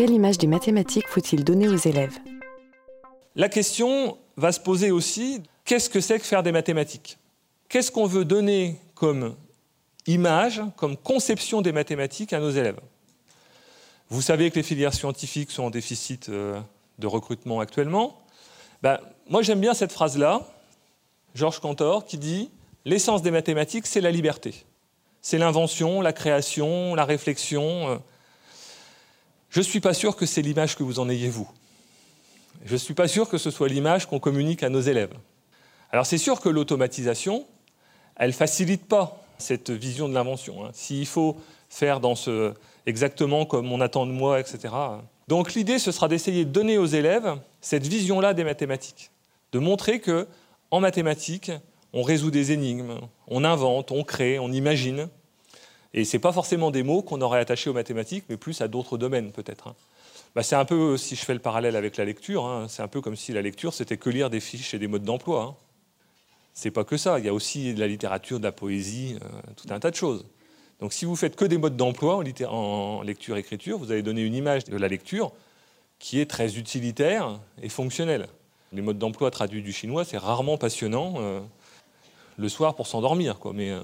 Quelle image des mathématiques faut-il donner aux élèves? La question va se poser aussi, qu'est-ce que c'est que faire des mathématiques? Qu'est-ce qu'on veut donner comme image, comme conception des mathématiques à nos élèves? Vous savez que les filières scientifiques sont en déficit euh, de recrutement actuellement. Ben, moi j'aime bien cette phrase-là, Georges Cantor, qui dit L'essence des mathématiques, c'est la liberté. C'est l'invention, la création, la réflexion. Je ne suis pas sûr que c'est l'image que vous en ayez, vous. Je ne suis pas sûr que ce soit l'image qu'on communique à nos élèves. Alors c'est sûr que l'automatisation, elle ne facilite pas cette vision de l'invention. Hein. S'il faut faire dans ce, exactement comme on attend de moi, etc. Donc l'idée, ce sera d'essayer de donner aux élèves cette vision-là des mathématiques, de montrer que en mathématiques, on résout des énigmes, on invente, on crée, on imagine. Et ce n'est pas forcément des mots qu'on aurait attachés aux mathématiques, mais plus à d'autres domaines peut-être. Hein. Bah, c'est un peu, si je fais le parallèle avec la lecture, hein, c'est un peu comme si la lecture, c'était que lire des fiches et des modes d'emploi. Hein. C'est pas que ça, il y a aussi de la littérature, de la poésie, euh, tout un tas de choses. Donc si vous faites que des modes d'emploi en, lecture-écriture, vous allez donner une image de la lecture qui est très utilitaire et fonctionnelle. Les modes d'emploi traduits du chinois, c'est rarement passionnant. Euh, le soir pour s'endormir. Quoi. Mais, euh,